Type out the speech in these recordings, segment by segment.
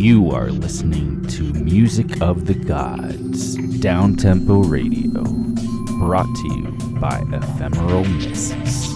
You are listening to Music of the Gods, Downtempo Radio, brought to you by Ephemeral Mists.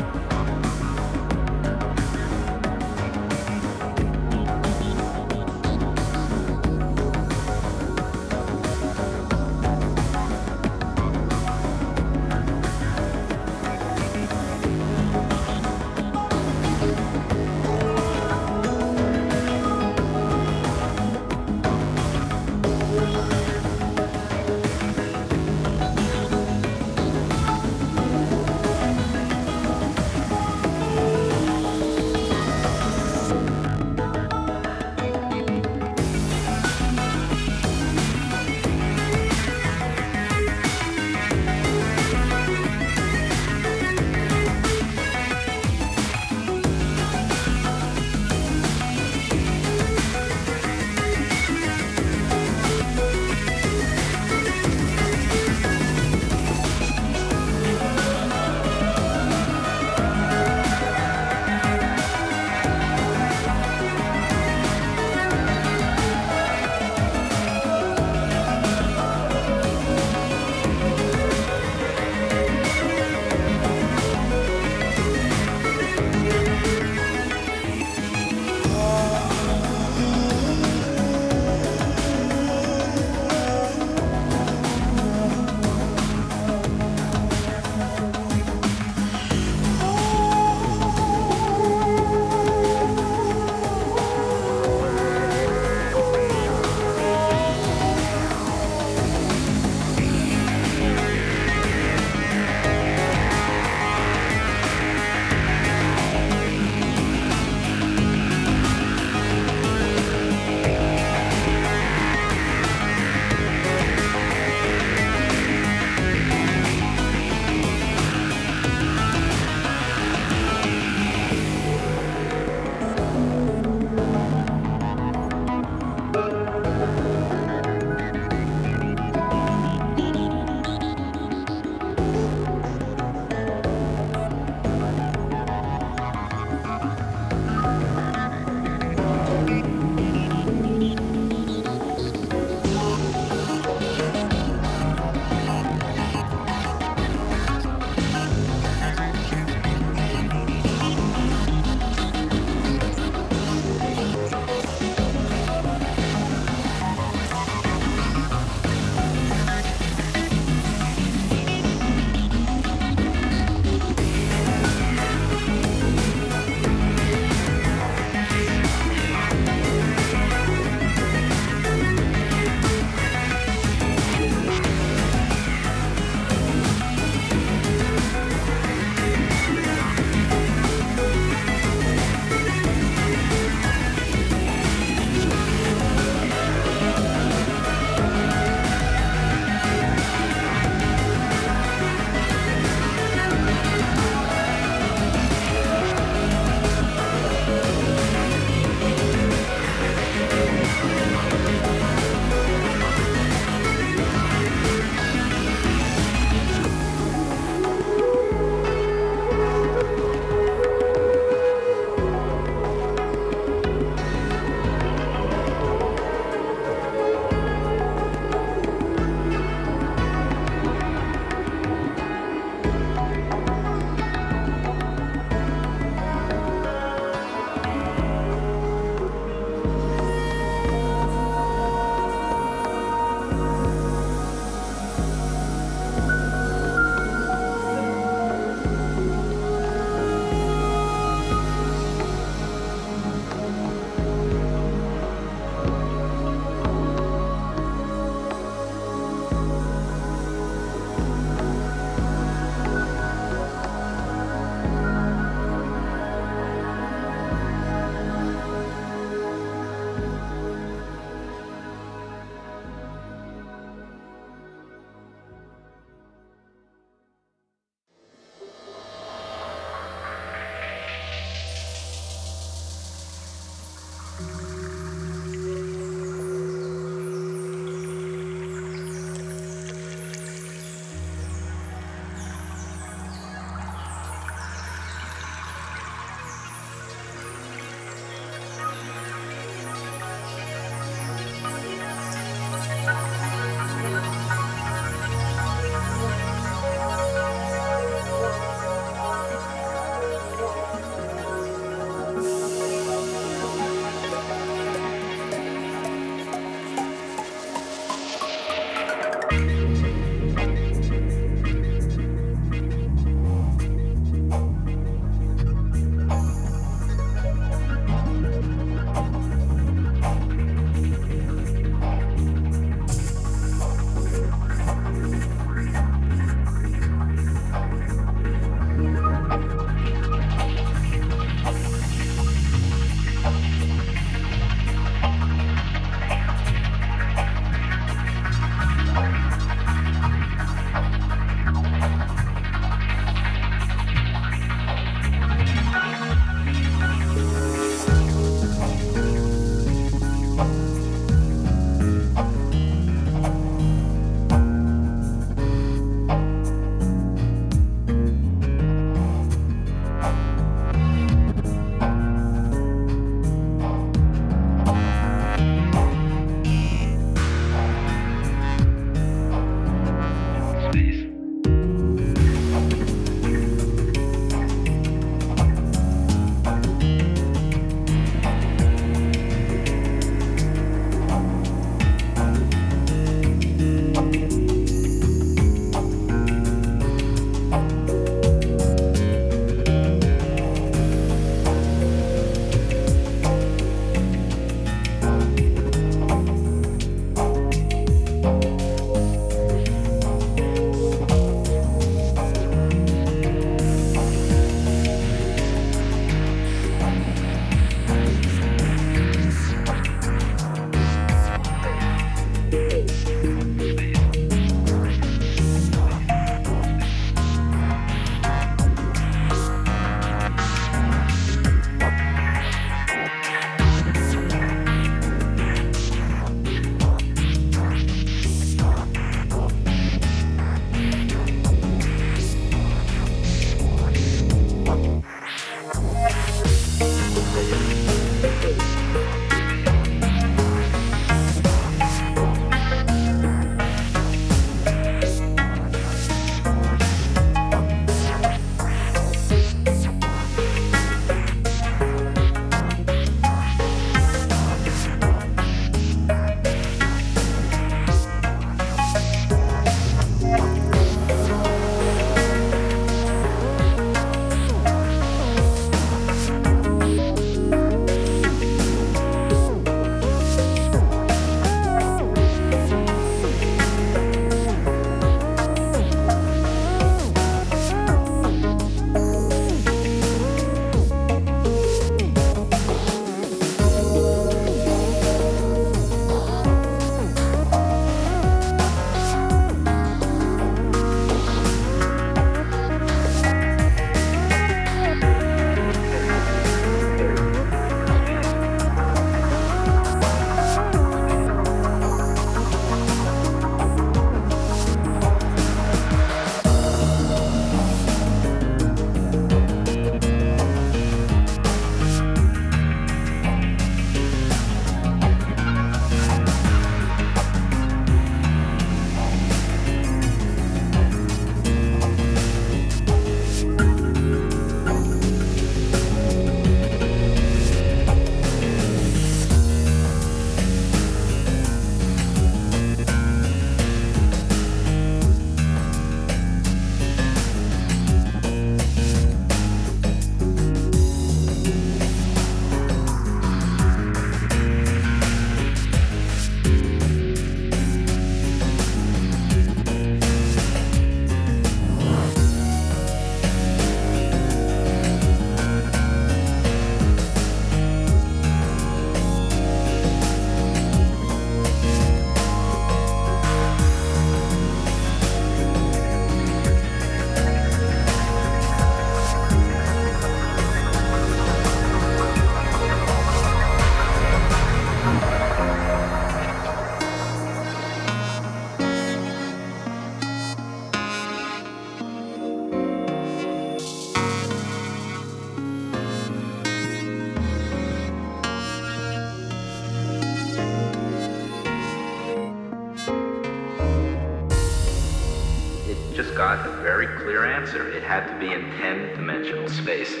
Be in 10 dimensional space. Space.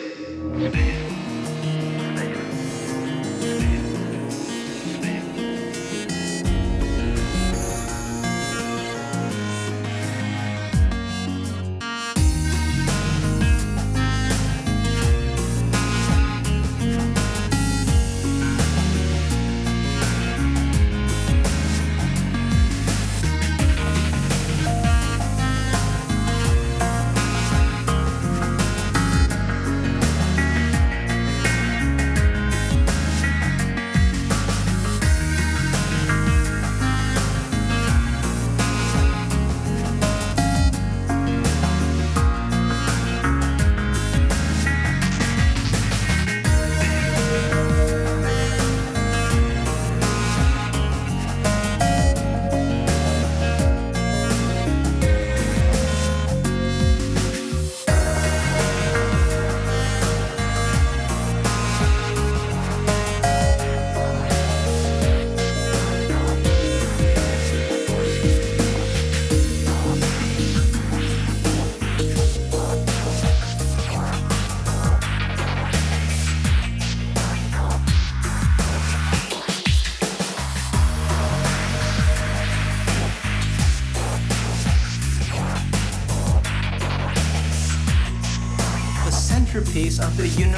Of the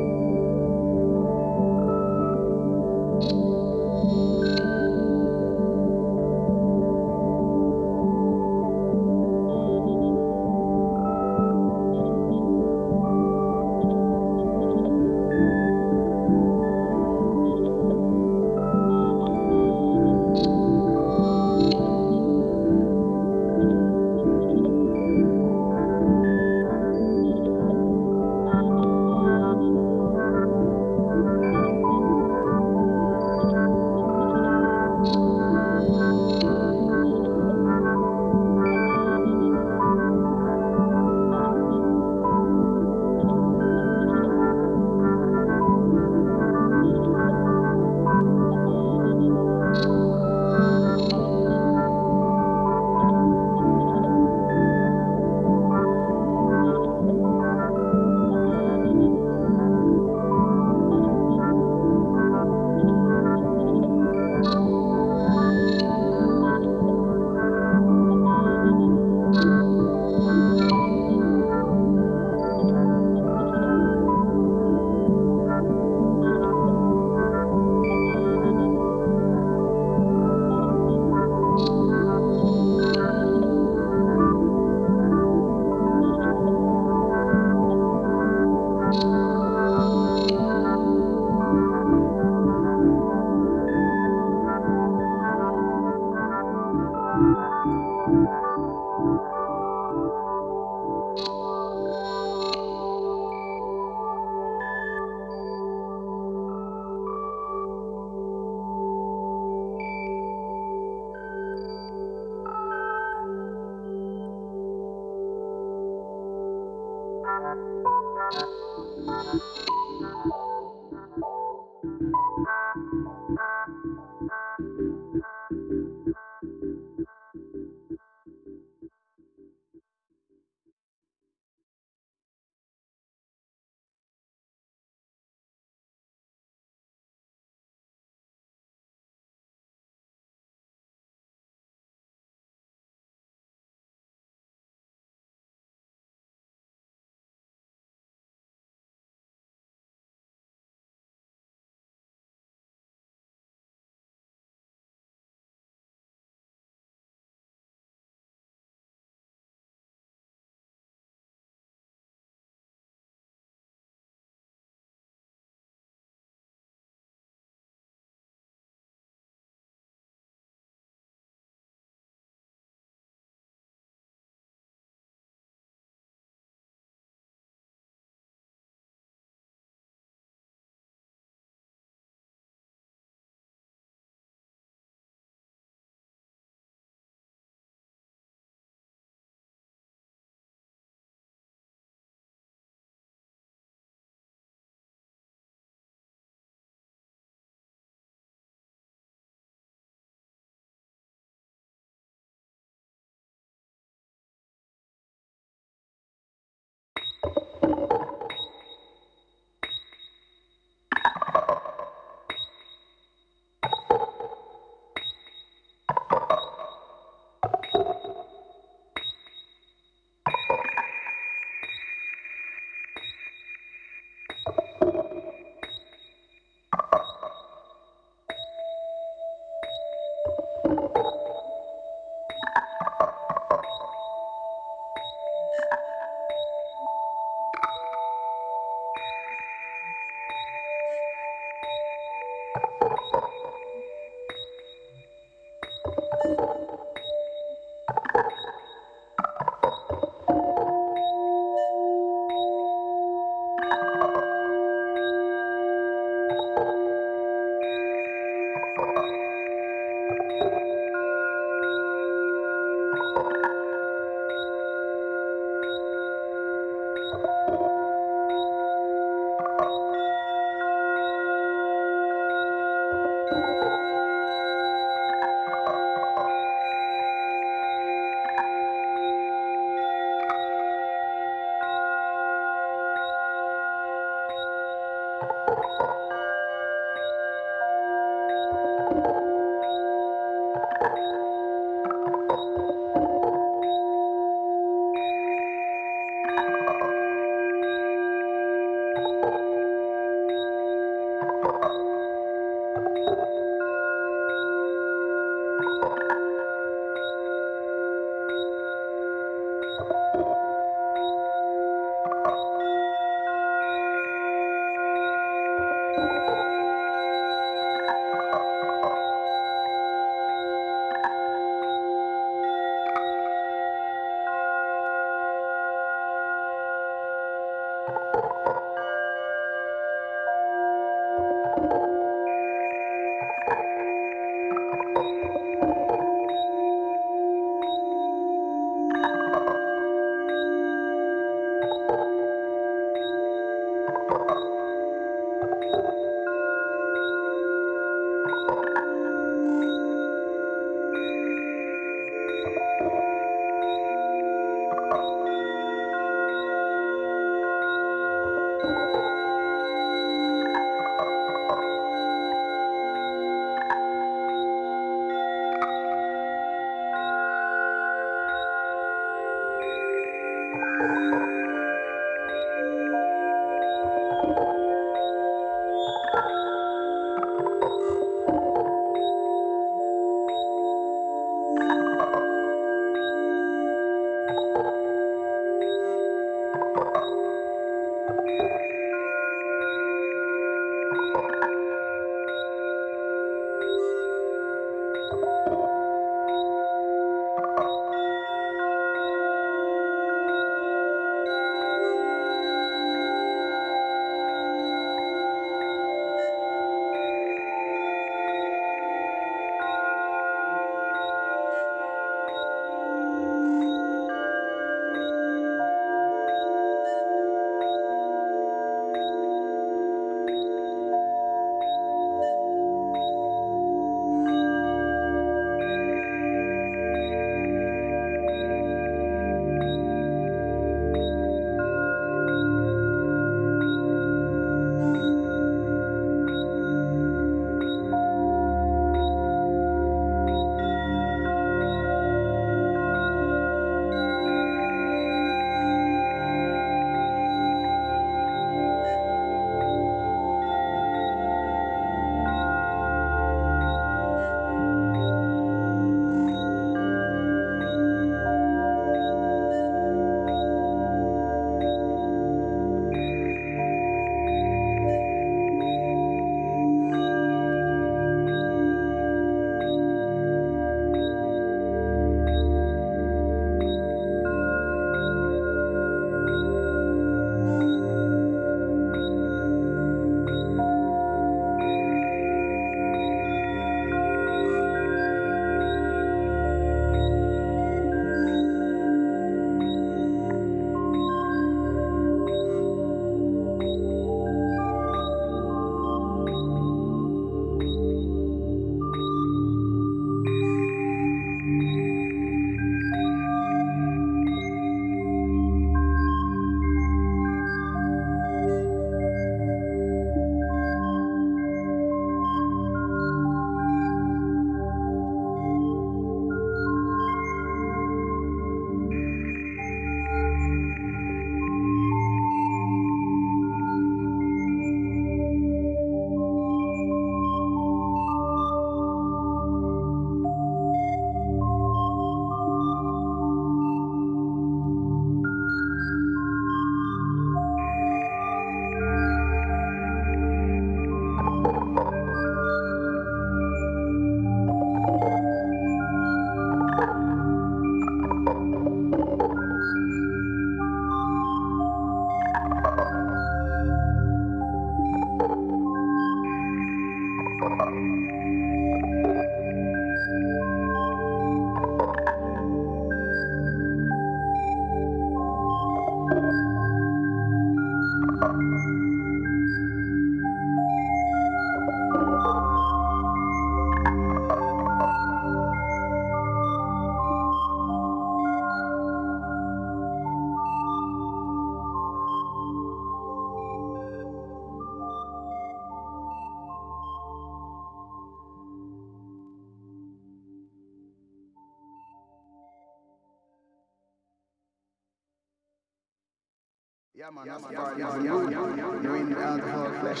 Yeah, man, that's the part. Yeah, you, you, you're in the alcohol flesh.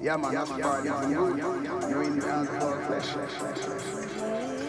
Yeah, man, that's the part. Yeah, you, you, you're in the alcohol flesh.